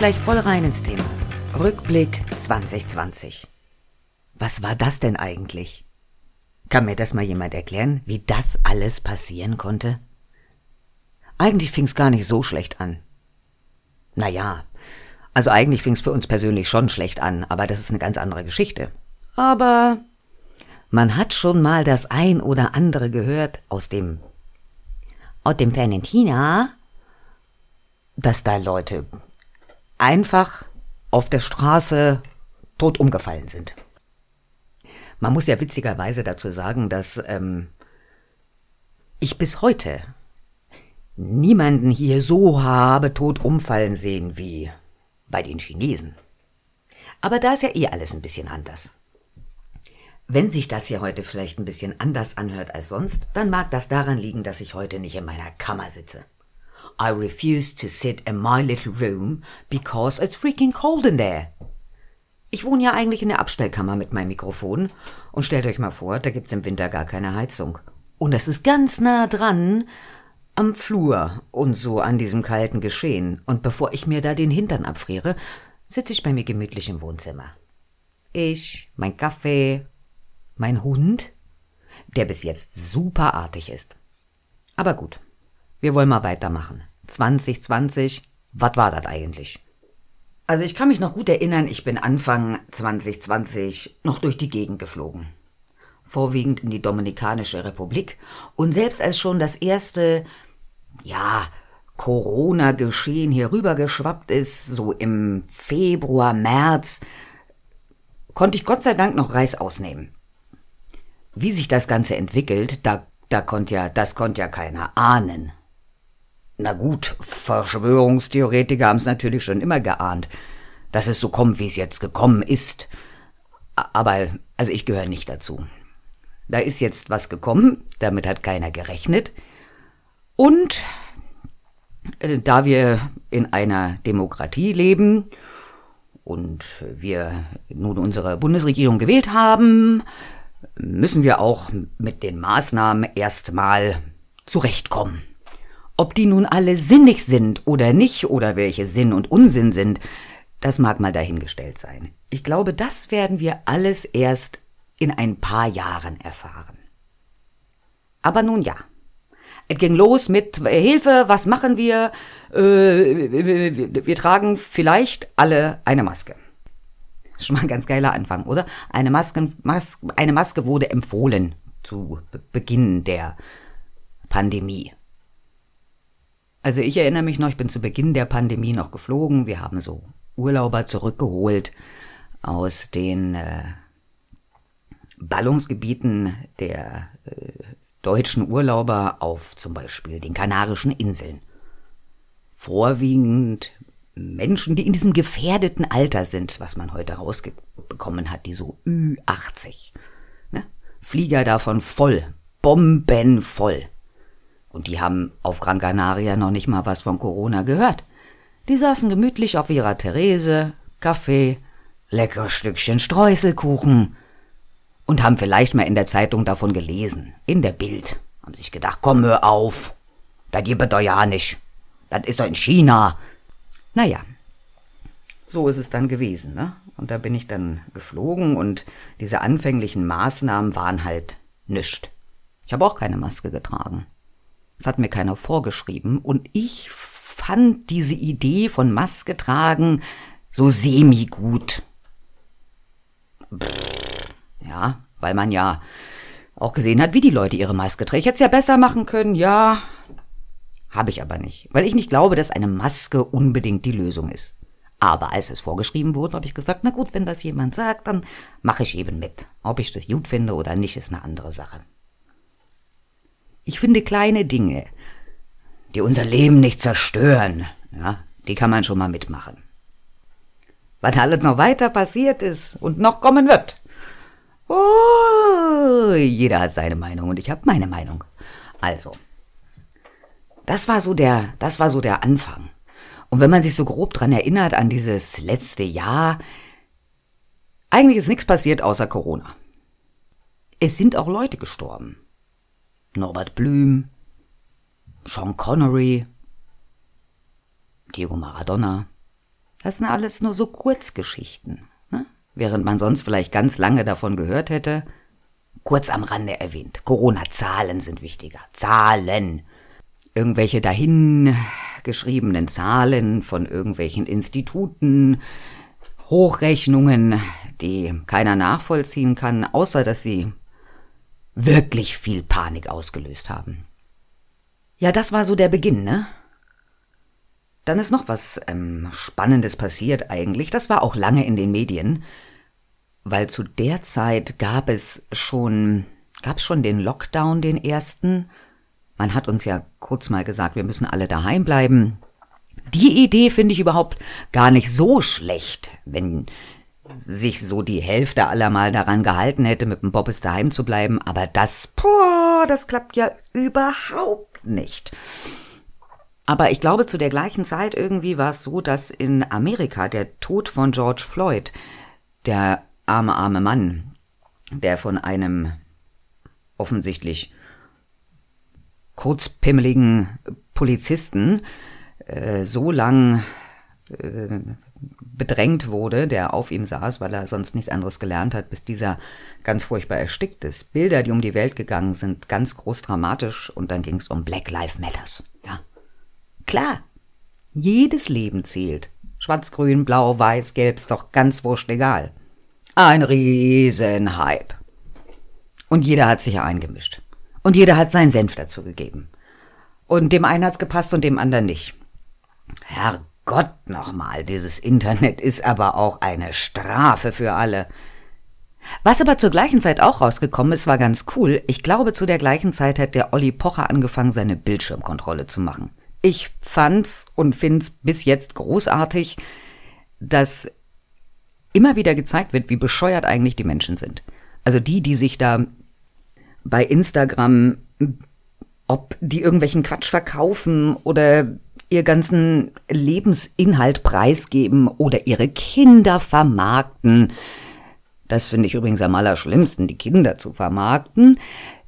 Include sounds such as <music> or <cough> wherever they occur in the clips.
Gleich voll rein ins Thema. Rückblick 2020. Was war das denn eigentlich? Kann mir das mal jemand erklären, wie das alles passieren konnte? Eigentlich fing's gar nicht so schlecht an. Naja, also eigentlich fing's für uns persönlich schon schlecht an, aber das ist eine ganz andere Geschichte. Aber man hat schon mal das ein oder andere gehört aus dem aus dem fernen China, dass da Leute einfach auf der Straße tot umgefallen sind. Man muss ja witzigerweise dazu sagen, dass ähm, ich bis heute niemanden hier so habe tot umfallen sehen wie bei den Chinesen. Aber da ist ja eh alles ein bisschen anders. Wenn sich das hier heute vielleicht ein bisschen anders anhört als sonst, dann mag das daran liegen, dass ich heute nicht in meiner Kammer sitze. I refuse to sit in my little room because it's freaking cold in there. Ich wohne ja eigentlich in der Abstellkammer mit meinem Mikrofon und stellt euch mal vor, da gibt's im Winter gar keine Heizung. Und es ist ganz nah dran am Flur und so an diesem kalten Geschehen. Und bevor ich mir da den Hintern abfriere, sitze ich bei mir gemütlich im Wohnzimmer. Ich, mein Kaffee, mein Hund, der bis jetzt super artig ist. Aber gut, wir wollen mal weitermachen. 2020, was war das eigentlich? Also ich kann mich noch gut erinnern, ich bin Anfang 2020 noch durch die Gegend geflogen. Vorwiegend in die Dominikanische Republik. Und selbst als schon das erste, ja, Corona-Geschehen hier rübergeschwappt ist, so im Februar, März, konnte ich Gott sei Dank noch Reis ausnehmen. Wie sich das Ganze entwickelt, da, da konnte ja, das konnte ja keiner ahnen. Na gut, Verschwörungstheoretiker haben es natürlich schon immer geahnt, dass es so kommt, wie es jetzt gekommen ist. Aber, also ich gehöre nicht dazu. Da ist jetzt was gekommen, damit hat keiner gerechnet. Und äh, da wir in einer Demokratie leben und wir nun unsere Bundesregierung gewählt haben, müssen wir auch mit den Maßnahmen erstmal zurechtkommen. Ob die nun alle sinnig sind oder nicht oder welche Sinn und Unsinn sind, das mag mal dahingestellt sein. Ich glaube, das werden wir alles erst in ein paar Jahren erfahren. Aber nun ja. Es ging los mit äh, Hilfe, was machen wir? Äh, wir tragen vielleicht alle eine Maske. Schon mal ein ganz geiler Anfang, oder? Eine Maske, Mas eine Maske wurde empfohlen zu Beginn der Pandemie. Also ich erinnere mich noch, ich bin zu Beginn der Pandemie noch geflogen. Wir haben so Urlauber zurückgeholt aus den äh, Ballungsgebieten der äh, deutschen Urlauber auf zum Beispiel den Kanarischen Inseln. Vorwiegend Menschen, die in diesem gefährdeten Alter sind, was man heute rausbekommen hat, die so Ü80. Ne? Flieger davon voll, bombenvoll. Und die haben auf Gran Canaria noch nicht mal was von Corona gehört. Die saßen gemütlich auf ihrer Therese, Kaffee, lecker Stückchen Streuselkuchen und haben vielleicht mal in der Zeitung davon gelesen, in der Bild. Haben sich gedacht, komm, hör auf. Das gibt doch ja nicht. Das ist doch in China. Naja, so ist es dann gewesen, ne? Und da bin ich dann geflogen und diese anfänglichen Maßnahmen waren halt nischt. Ich habe auch keine Maske getragen. Das hat mir keiner vorgeschrieben. Und ich fand diese Idee von Maske tragen so semi-gut. Ja, weil man ja auch gesehen hat, wie die Leute ihre Maske tragen. Ich hätte es ja besser machen können, ja. Habe ich aber nicht. Weil ich nicht glaube, dass eine Maske unbedingt die Lösung ist. Aber als es vorgeschrieben wurde, habe ich gesagt, na gut, wenn das jemand sagt, dann mache ich eben mit. Ob ich das gut finde oder nicht, ist eine andere Sache. Ich finde kleine Dinge, die unser Leben nicht zerstören, ja, die kann man schon mal mitmachen. Was alles noch weiter passiert ist und noch kommen wird. Oh, jeder hat seine Meinung und ich habe meine Meinung. Also, das war so der, das war so der Anfang. Und wenn man sich so grob dran erinnert an dieses letzte Jahr, eigentlich ist nichts passiert außer Corona. Es sind auch Leute gestorben. Norbert Blüm, Sean Connery, Diego Maradona, Das sind alles nur so Kurzgeschichten. Ne? Während man sonst vielleicht ganz lange davon gehört hätte, kurz am Rande erwähnt. Corona-Zahlen sind wichtiger. Zahlen. Irgendwelche dahin geschriebenen Zahlen von irgendwelchen Instituten, Hochrechnungen, die keiner nachvollziehen kann, außer dass sie wirklich viel Panik ausgelöst haben. Ja, das war so der Beginn, ne? Dann ist noch was ähm, Spannendes passiert eigentlich. Das war auch lange in den Medien, weil zu der Zeit gab es schon, gab schon den Lockdown, den ersten. Man hat uns ja kurz mal gesagt, wir müssen alle daheim bleiben. Die Idee finde ich überhaupt gar nicht so schlecht, wenn sich so die Hälfte aller mal daran gehalten hätte, mit dem Bobbes daheim zu bleiben. Aber das, boah, das klappt ja überhaupt nicht. Aber ich glaube, zu der gleichen Zeit irgendwie war es so, dass in Amerika der Tod von George Floyd, der arme, arme Mann, der von einem offensichtlich kurzpimmeligen Polizisten äh, so lang äh, bedrängt wurde, der auf ihm saß, weil er sonst nichts anderes gelernt hat, bis dieser ganz furchtbar erstickt ist. Bilder, die um die Welt gegangen sind, ganz groß dramatisch und dann ging es um Black Lives Matters. Ja. Klar. Jedes Leben zählt. Schwarz, grün, blau, weiß, gelb ist doch ganz wurscht egal. Ein Riesenhype. Und jeder hat sich eingemischt. Und jeder hat seinen Senf dazu gegeben. Und dem einen hat's gepasst und dem anderen nicht. Herrgott nochmal, dieses Internet ist aber auch eine Strafe für alle. Was aber zur gleichen Zeit auch rausgekommen ist, war ganz cool. Ich glaube, zu der gleichen Zeit hat der Olli Pocher angefangen, seine Bildschirmkontrolle zu machen. Ich fand's und find's bis jetzt großartig, dass immer wieder gezeigt wird, wie bescheuert eigentlich die Menschen sind. Also die, die sich da bei Instagram, ob die irgendwelchen Quatsch verkaufen oder ihr ganzen Lebensinhalt preisgeben oder ihre Kinder vermarkten. Das finde ich übrigens am allerschlimmsten, die Kinder zu vermarkten.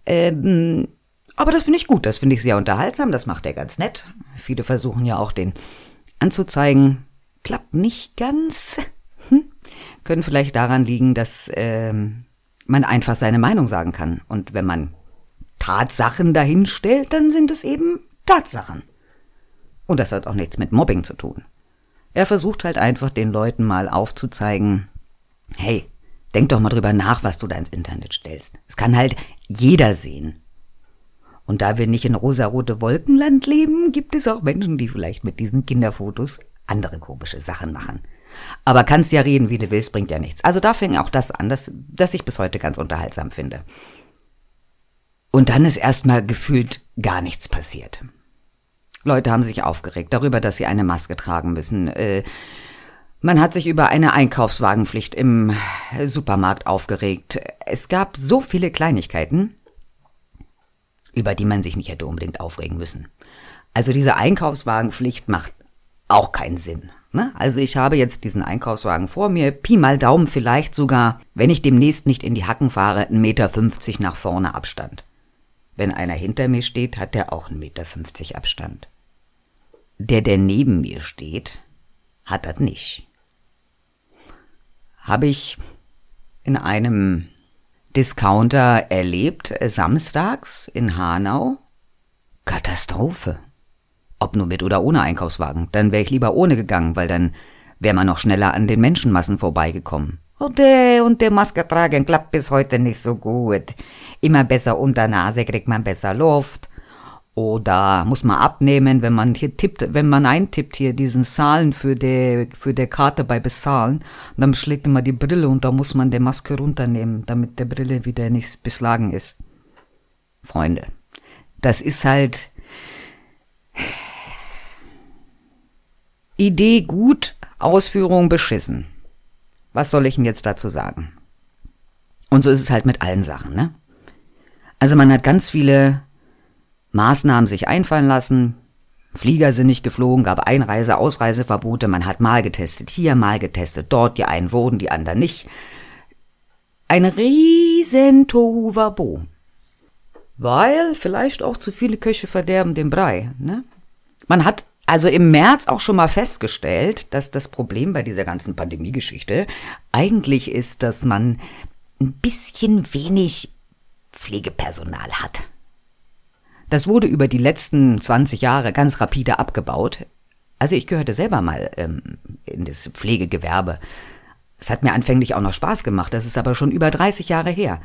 Ähm, aber das finde ich gut, das finde ich sehr unterhaltsam, das macht er ganz nett. Viele versuchen ja auch den anzuzeigen. Klappt nicht ganz. Hm. Können vielleicht daran liegen, dass ähm, man einfach seine Meinung sagen kann. Und wenn man Tatsachen dahinstellt, dann sind es eben Tatsachen. Und das hat auch nichts mit Mobbing zu tun. Er versucht halt einfach den Leuten mal aufzuzeigen, hey, denk doch mal drüber nach, was du da ins Internet stellst. Es kann halt jeder sehen. Und da wir nicht in rosarote Wolkenland leben, gibt es auch Menschen, die vielleicht mit diesen Kinderfotos andere komische Sachen machen. Aber kannst ja reden, wie du willst, bringt ja nichts. Also da fing auch das an, das, das ich bis heute ganz unterhaltsam finde. Und dann ist erstmal gefühlt gar nichts passiert. Leute haben sich aufgeregt darüber, dass sie eine Maske tragen müssen. Äh, man hat sich über eine Einkaufswagenpflicht im Supermarkt aufgeregt. Es gab so viele Kleinigkeiten, über die man sich nicht hätte unbedingt aufregen müssen. Also diese Einkaufswagenpflicht macht auch keinen Sinn. Ne? Also ich habe jetzt diesen Einkaufswagen vor mir, Pi mal Daumen vielleicht sogar, wenn ich demnächst nicht in die Hacken fahre, 1,50 Meter nach vorne Abstand. Wenn einer hinter mir steht, hat der auch 1,50 Meter Abstand. Der, der neben mir steht, hat das nicht. Habe ich in einem Discounter erlebt, äh, samstags in Hanau. Katastrophe. Ob nur mit oder ohne Einkaufswagen. Dann wäre ich lieber ohne gegangen, weil dann wäre man noch schneller an den Menschenmassen vorbeigekommen. Und der, und der Maske tragen klappt bis heute nicht so gut. Immer besser unter Nase kriegt man besser Luft. Oder muss man abnehmen, wenn man hier tippt, wenn man eintippt hier diesen Zahlen für die, für die Karte bei Bezahlen, dann schlägt immer die Brille und da muss man die Maske runternehmen, damit der Brille wieder nicht beslagen ist. Freunde, das ist halt <sighs> Idee gut, Ausführung beschissen. Was soll ich denn jetzt dazu sagen? Und so ist es halt mit allen Sachen, ne? Also man hat ganz viele Maßnahmen sich einfallen lassen. Flieger sind nicht geflogen, gab Einreise-, Ausreiseverbote, man hat mal getestet hier, mal getestet dort, die einen wurden, die anderen nicht. Ein riesen Tohuwabo. Weil vielleicht auch zu viele Köche verderben den Brei, ne? Man hat also im März auch schon mal festgestellt, dass das Problem bei dieser ganzen Pandemiegeschichte eigentlich ist, dass man ein bisschen wenig Pflegepersonal hat. Das wurde über die letzten 20 Jahre ganz rapide abgebaut. Also ich gehörte selber mal ähm, in das Pflegegewerbe. Es hat mir anfänglich auch noch Spaß gemacht, das ist aber schon über 30 Jahre her.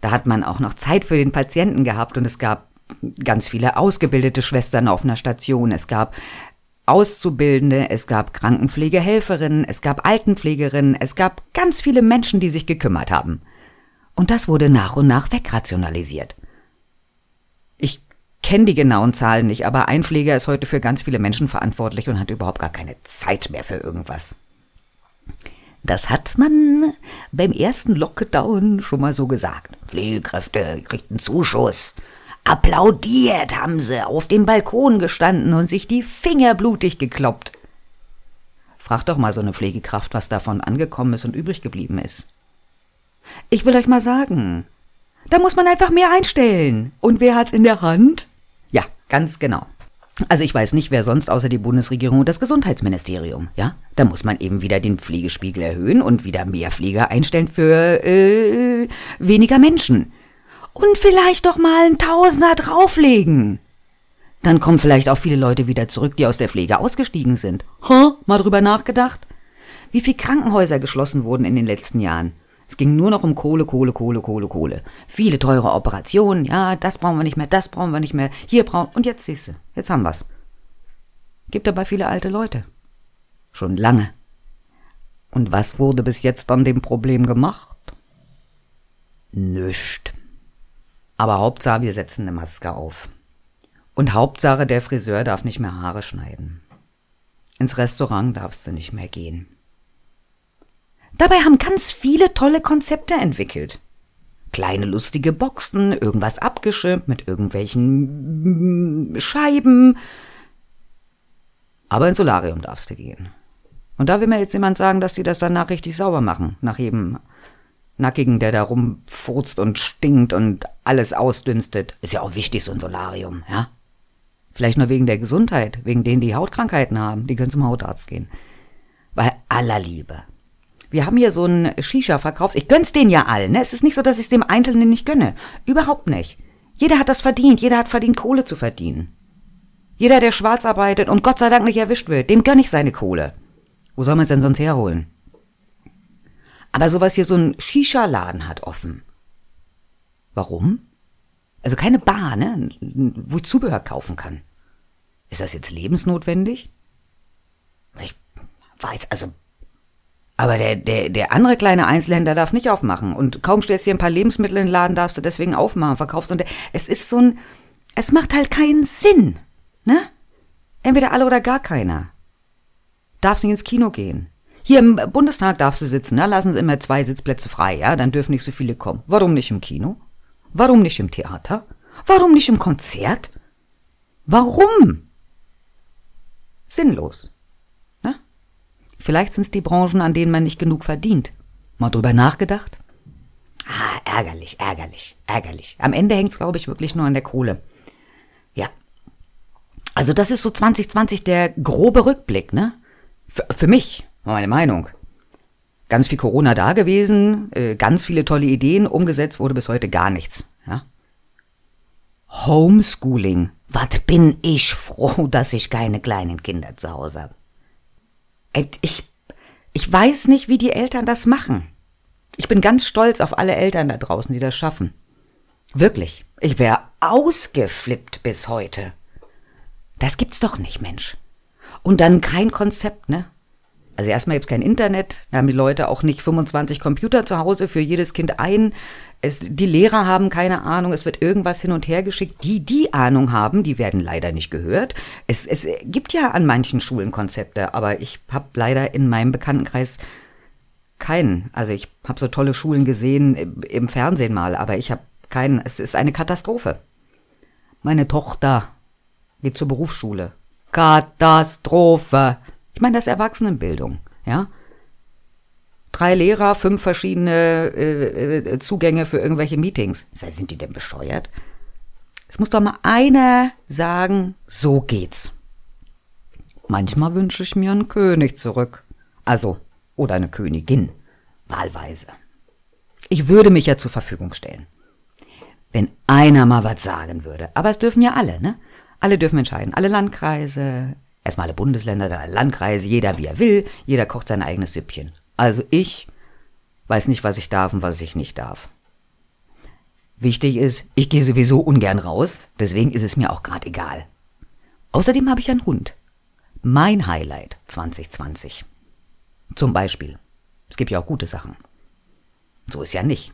Da hat man auch noch Zeit für den Patienten gehabt und es gab ganz viele ausgebildete Schwestern auf einer Station, es gab Auszubildende, es gab Krankenpflegehelferinnen, es gab Altenpflegerinnen, es gab ganz viele Menschen, die sich gekümmert haben. Und das wurde nach und nach wegrationalisiert. Kenne die genauen Zahlen nicht, aber ein Pfleger ist heute für ganz viele Menschen verantwortlich und hat überhaupt gar keine Zeit mehr für irgendwas. Das hat man beim ersten Lockdown schon mal so gesagt. Pflegekräfte kriegten Zuschuss. Applaudiert haben sie, auf dem Balkon gestanden und sich die Finger blutig gekloppt. Frag doch mal so eine Pflegekraft, was davon angekommen ist und übrig geblieben ist. Ich will euch mal sagen, da muss man einfach mehr einstellen. Und wer hat's in der Hand? Ganz genau. Also ich weiß nicht, wer sonst außer die Bundesregierung und das Gesundheitsministerium. Ja, da muss man eben wieder den Pflegespiegel erhöhen und wieder mehr Pfleger einstellen für äh, weniger Menschen. Und vielleicht doch mal ein Tausender drauflegen. Dann kommen vielleicht auch viele Leute wieder zurück, die aus der Pflege ausgestiegen sind. Ha, mal drüber nachgedacht? Wie viele Krankenhäuser geschlossen wurden in den letzten Jahren? Es ging nur noch um Kohle, Kohle, Kohle, Kohle, Kohle. Viele teure Operationen, ja, das brauchen wir nicht mehr, das brauchen wir nicht mehr, hier brauchen, und jetzt siehst du, jetzt haben wir's. Gibt dabei viele alte Leute. Schon lange. Und was wurde bis jetzt an dem Problem gemacht? Nüscht. Aber Hauptsache, wir setzen eine Maske auf. Und Hauptsache, der Friseur darf nicht mehr Haare schneiden. Ins Restaurant darfst du nicht mehr gehen. Dabei haben ganz viele tolle Konzepte entwickelt. Kleine lustige Boxen, irgendwas abgeschirmt mit irgendwelchen Scheiben. Aber ins Solarium darfst du gehen. Und da will mir jetzt jemand sagen, dass die das danach richtig sauber machen. Nach jedem Nackigen, der da rumfurzt und stinkt und alles ausdünstet. Ist ja auch wichtig, so ein Solarium, ja? Vielleicht nur wegen der Gesundheit, wegen denen, die Hautkrankheiten haben. Die können zum Hautarzt gehen. Bei aller Liebe. Wir haben hier so einen Shisha-Verkaufs. Ich gönn's denen ja allen. Ne? Es ist nicht so, dass ich es dem Einzelnen nicht gönne. Überhaupt nicht. Jeder hat das verdient. Jeder hat verdient, Kohle zu verdienen. Jeder, der schwarz arbeitet und Gott sei Dank nicht erwischt wird, dem gönn ich seine Kohle. Wo soll man es denn sonst herholen? Aber sowas hier so ein Shisha-Laden hat offen. Warum? Also keine Bar, ne? Wo ich Zubehör kaufen kann. Ist das jetzt lebensnotwendig? Ich weiß, also aber der, der, der andere kleine Einzelhändler darf nicht aufmachen. Und kaum stellst du dir ein paar Lebensmittel in den Laden, darfst du deswegen aufmachen, verkaufst. Und es ist so ein, es macht halt keinen Sinn, ne? Entweder alle oder gar keiner. Darfst nicht ins Kino gehen. Hier im Bundestag darfst du sitzen, da lassen sie immer zwei Sitzplätze frei, ja? Dann dürfen nicht so viele kommen. Warum nicht im Kino? Warum nicht im Theater? Warum nicht im Konzert? Warum? Sinnlos. Vielleicht sind es die Branchen, an denen man nicht genug verdient. Mal drüber nachgedacht? Ah, ärgerlich, ärgerlich, ärgerlich. Am Ende hängt's, glaube ich, wirklich nur an der Kohle. Ja. Also das ist so 2020 der grobe Rückblick, ne? Für, für mich, meine Meinung. Ganz viel Corona da gewesen, äh, ganz viele tolle Ideen, umgesetzt wurde bis heute gar nichts, ja? Homeschooling. Was bin ich froh, <laughs> dass ich keine kleinen Kinder zu Hause habe. Ich, ich weiß nicht, wie die Eltern das machen. Ich bin ganz stolz auf alle Eltern da draußen, die das schaffen. Wirklich. Ich wäre ausgeflippt bis heute. Das gibt's doch nicht, Mensch. Und dann kein Konzept, ne? Also erstmal gibt's kein Internet, da haben die Leute auch nicht 25 Computer zu Hause für jedes Kind ein. Es, die Lehrer haben keine Ahnung, es wird irgendwas hin und her geschickt. Die, die Ahnung haben, die werden leider nicht gehört. Es, es gibt ja an manchen Schulen Konzepte, aber ich habe leider in meinem Bekanntenkreis keinen. Also ich habe so tolle Schulen gesehen im, im Fernsehen mal, aber ich habe keinen. Es ist eine Katastrophe. Meine Tochter geht zur Berufsschule. Katastrophe. Ich meine, das ist Erwachsenenbildung, ja. Drei Lehrer, fünf verschiedene äh, äh, Zugänge für irgendwelche Meetings. Sind die denn bescheuert? Es muss doch mal einer sagen, so geht's. Manchmal wünsche ich mir einen König zurück. Also, oder eine Königin. Wahlweise. Ich würde mich ja zur Verfügung stellen. Wenn einer mal was sagen würde. Aber es dürfen ja alle, ne? Alle dürfen entscheiden. Alle Landkreise, erstmal alle Bundesländer, dann alle Landkreise, jeder wie er will, jeder kocht sein eigenes Süppchen. Also ich weiß nicht, was ich darf und was ich nicht darf. Wichtig ist, ich gehe sowieso ungern raus, deswegen ist es mir auch gerade egal. Außerdem habe ich einen Hund. Mein Highlight 2020. Zum Beispiel. Es gibt ja auch gute Sachen. So ist ja nicht.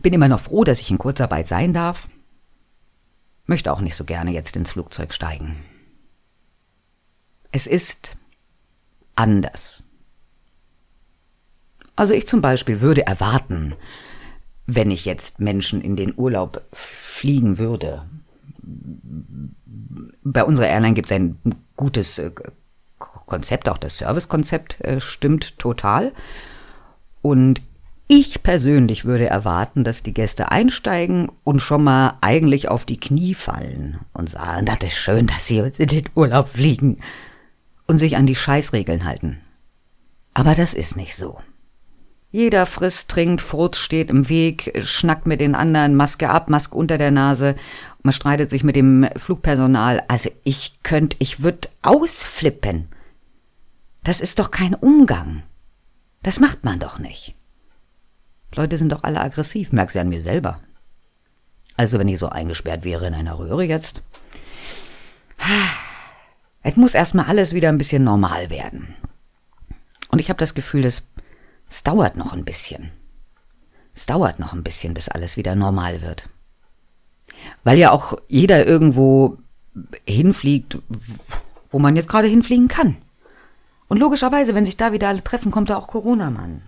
Bin immer noch froh, dass ich in Kurzarbeit sein darf. Möchte auch nicht so gerne jetzt ins Flugzeug steigen. Es ist anders. Also ich zum Beispiel würde erwarten, wenn ich jetzt Menschen in den Urlaub fliegen würde. Bei unserer Airline gibt es ein gutes äh, Konzept, auch das Servicekonzept äh, stimmt total. Und ich persönlich würde erwarten, dass die Gäste einsteigen und schon mal eigentlich auf die Knie fallen und sagen, das ist schön, dass Sie uns in den Urlaub fliegen und sich an die Scheißregeln halten. Aber das ist nicht so. Jeder frisst, trinkt, Furz steht im Weg, schnackt mit den anderen, Maske ab, Maske unter der Nase, man streitet sich mit dem Flugpersonal. Also ich könnte, ich würde ausflippen. Das ist doch kein Umgang. Das macht man doch nicht. Leute sind doch alle aggressiv, merkst du an mir selber. Also wenn ich so eingesperrt wäre in einer Röhre jetzt. Es muss erstmal alles wieder ein bisschen normal werden. Und ich habe das Gefühl, es, es dauert noch ein bisschen. Es dauert noch ein bisschen, bis alles wieder normal wird. Weil ja auch jeder irgendwo hinfliegt, wo man jetzt gerade hinfliegen kann. Und logischerweise, wenn sich da wieder alle treffen, kommt da auch Corona-Mann.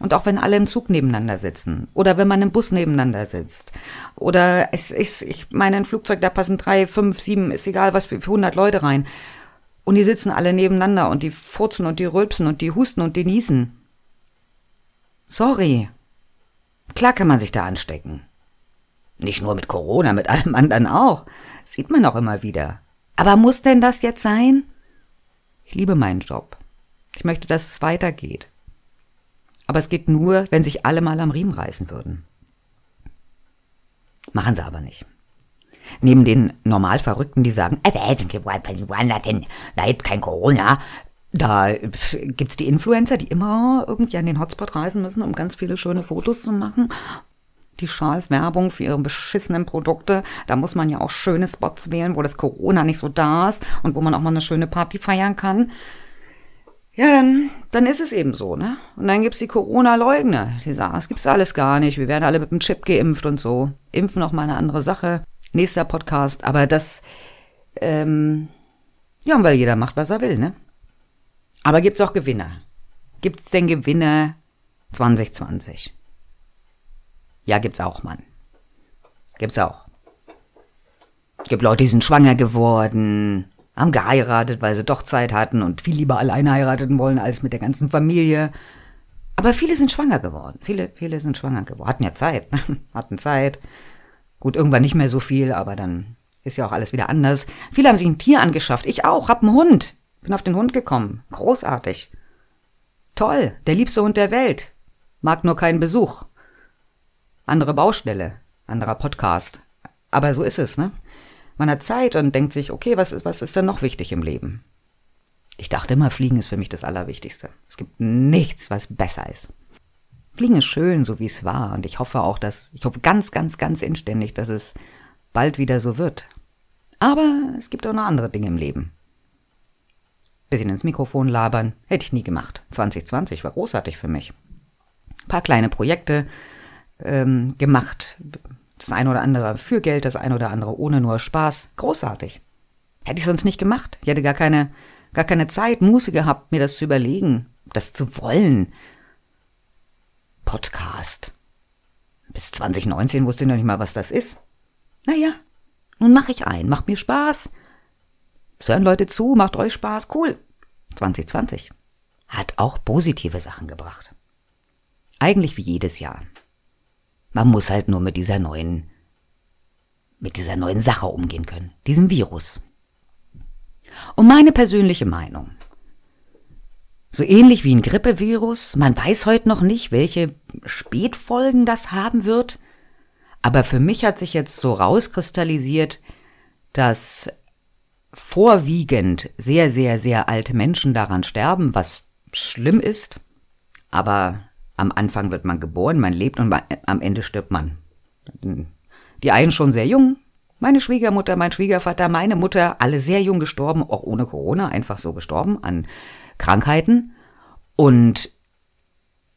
Und auch wenn alle im Zug nebeneinander sitzen oder wenn man im Bus nebeneinander sitzt oder es ist, ich meine, ein Flugzeug, da passen drei, fünf, sieben, ist egal was für, für 100 Leute rein. Und die sitzen alle nebeneinander und die furzen und die rülpsen und die husten und die niesen. Sorry. Klar kann man sich da anstecken. Nicht nur mit Corona, mit allem anderen auch. Sieht man auch immer wieder. Aber muss denn das jetzt sein? Ich liebe meinen Job. Ich möchte, dass es weitergeht. Aber es geht nur, wenn sich alle mal am Riemen reißen würden. Machen sie aber nicht. Neben den normal Verrückten, die sagen, äh, nein, kein Corona, da gibt's die Influencer, die immer irgendwie an den Hotspot reisen müssen, um ganz viele schöne Fotos zu machen. Die scheiß Werbung für ihre beschissenen Produkte. Da muss man ja auch schöne Spots wählen, wo das Corona nicht so da ist und wo man auch mal eine schöne Party feiern kann. Ja, dann, dann ist es eben so, ne? Und dann gibt's die Corona-Leugner, die sagen, das gibt's alles gar nicht, wir werden alle mit dem Chip geimpft und so. Impfen noch mal eine andere Sache. Nächster Podcast, aber das, ähm, ja, weil jeder macht, was er will, ne? Aber gibt's auch Gewinner? Gibt's denn Gewinner 2020? Ja, gibt's auch, Mann. Gibt's auch. Gibt Leute, die sind schwanger geworden, haben geheiratet, weil sie doch Zeit hatten und viel lieber alleine heiraten wollen als mit der ganzen Familie. Aber viele sind schwanger geworden. Viele, viele sind schwanger geworden. Hatten ja Zeit, ne? <laughs> hatten Zeit. Gut, irgendwann nicht mehr so viel, aber dann ist ja auch alles wieder anders. Viele haben sich ein Tier angeschafft. Ich auch, hab einen Hund. Bin auf den Hund gekommen. Großartig. Toll, der liebste Hund der Welt. Mag nur keinen Besuch. Andere Baustelle, anderer Podcast. Aber so ist es, ne? Man hat Zeit und denkt sich, okay, was ist, was ist denn noch wichtig im Leben? Ich dachte immer, Fliegen ist für mich das Allerwichtigste. Es gibt nichts, was besser ist. Fliegen ist schön, so wie es war. Und ich hoffe auch, dass, ich hoffe ganz, ganz, ganz inständig, dass es bald wieder so wird. Aber es gibt auch noch andere Dinge im Leben. Bisschen ins Mikrofon labern, hätte ich nie gemacht. 2020 war großartig für mich. Ein paar kleine Projekte ähm, gemacht, das eine oder andere für Geld, das eine oder andere ohne nur Spaß. Großartig. Hätte ich sonst nicht gemacht. Ich hätte gar keine, gar keine Zeit, Muße gehabt, mir das zu überlegen, das zu wollen. Podcast. Bis 2019 wusste ich noch nicht mal, was das ist. Naja, nun mache ich ein. Macht mir Spaß. Es hören Leute zu, macht euch Spaß. Cool. 2020 hat auch positive Sachen gebracht. Eigentlich wie jedes Jahr. Man muss halt nur mit dieser neuen, mit dieser neuen Sache umgehen können, diesem Virus. Und meine persönliche Meinung. So ähnlich wie ein Grippevirus, man weiß heute noch nicht, welche Spätfolgen das haben wird. Aber für mich hat sich jetzt so rauskristallisiert, dass vorwiegend sehr, sehr, sehr alte Menschen daran sterben, was schlimm ist. Aber am Anfang wird man geboren, man lebt und am Ende stirbt man. Die einen schon sehr jung, meine Schwiegermutter, mein Schwiegervater, meine Mutter, alle sehr jung gestorben, auch ohne Corona, einfach so gestorben an Krankheiten. Und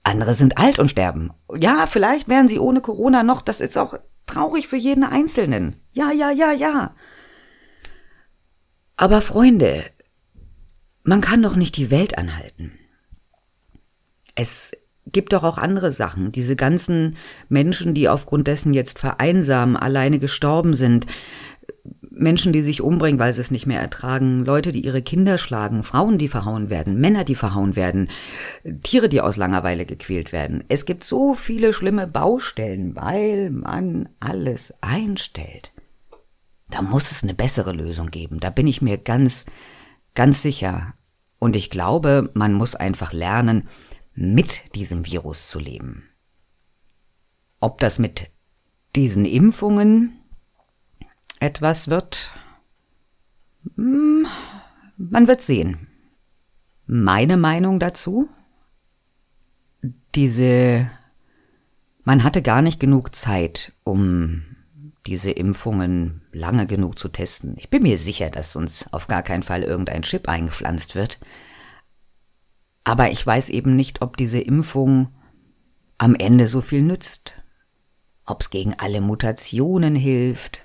andere sind alt und sterben. Ja, vielleicht wären sie ohne Corona noch, das ist auch traurig für jeden Einzelnen. Ja, ja, ja, ja. Aber Freunde, man kann doch nicht die Welt anhalten. Es gibt doch auch andere Sachen. Diese ganzen Menschen, die aufgrund dessen jetzt vereinsamen, alleine gestorben sind, Menschen, die sich umbringen, weil sie es nicht mehr ertragen, Leute, die ihre Kinder schlagen, Frauen, die verhauen werden, Männer, die verhauen werden, Tiere, die aus Langeweile gequält werden. Es gibt so viele schlimme Baustellen, weil man alles einstellt. Da muss es eine bessere Lösung geben. Da bin ich mir ganz, ganz sicher. Und ich glaube, man muss einfach lernen, mit diesem Virus zu leben. Ob das mit diesen Impfungen etwas wird, hm, man wird sehen. Meine Meinung dazu? Diese, man hatte gar nicht genug Zeit, um diese Impfungen lange genug zu testen. Ich bin mir sicher, dass uns auf gar keinen Fall irgendein Chip eingepflanzt wird. Aber ich weiß eben nicht, ob diese Impfung am Ende so viel nützt. Ob es gegen alle Mutationen hilft.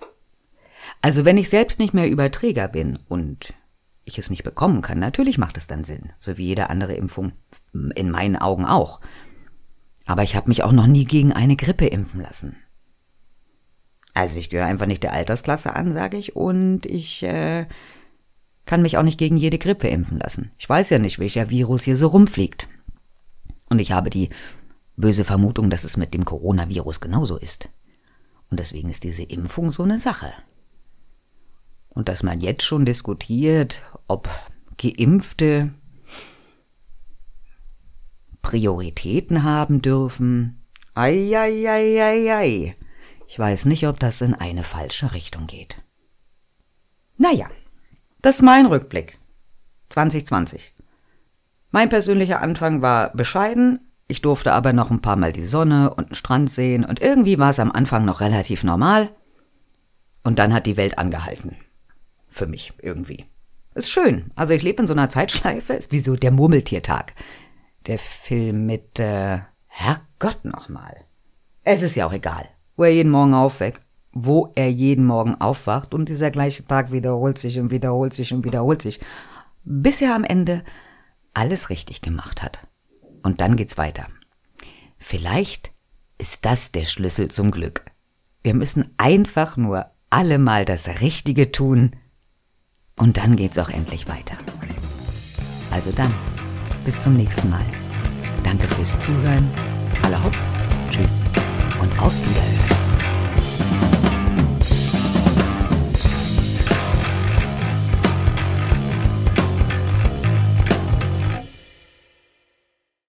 Also wenn ich selbst nicht mehr Überträger bin und ich es nicht bekommen kann, natürlich macht es dann Sinn, so wie jede andere Impfung in meinen Augen auch. Aber ich habe mich auch noch nie gegen eine Grippe impfen lassen. Also ich gehöre einfach nicht der Altersklasse an, sage ich, und ich äh, kann mich auch nicht gegen jede Grippe impfen lassen. Ich weiß ja nicht, welcher Virus hier so rumfliegt. Und ich habe die böse Vermutung, dass es mit dem Coronavirus genauso ist. Und deswegen ist diese Impfung so eine Sache. Und dass man jetzt schon diskutiert, ob Geimpfte Prioritäten haben dürfen. Eieieiei. Ich weiß nicht, ob das in eine falsche Richtung geht. Naja, das ist mein Rückblick. 2020. Mein persönlicher Anfang war bescheiden, ich durfte aber noch ein paar Mal die Sonne und den Strand sehen und irgendwie war es am Anfang noch relativ normal. Und dann hat die Welt angehalten. Für mich irgendwie. Ist schön. Also ich lebe in so einer Zeitschleife, ist wie so der Murmeltiertag. Der Film mit, äh, Herrgott nochmal. Es ist ja auch egal, wo er jeden Morgen aufweckt wo er jeden Morgen aufwacht und dieser gleiche Tag wiederholt sich und wiederholt sich und wiederholt sich, bis er am Ende alles richtig gemacht hat. Und dann geht's weiter. Vielleicht ist das der Schlüssel zum Glück. Wir müssen einfach nur alle mal das Richtige tun und dann geht's auch endlich weiter. Also dann, bis zum nächsten Mal. Danke fürs Zuhören. Alle hopp, tschüss und auf Wiederhören.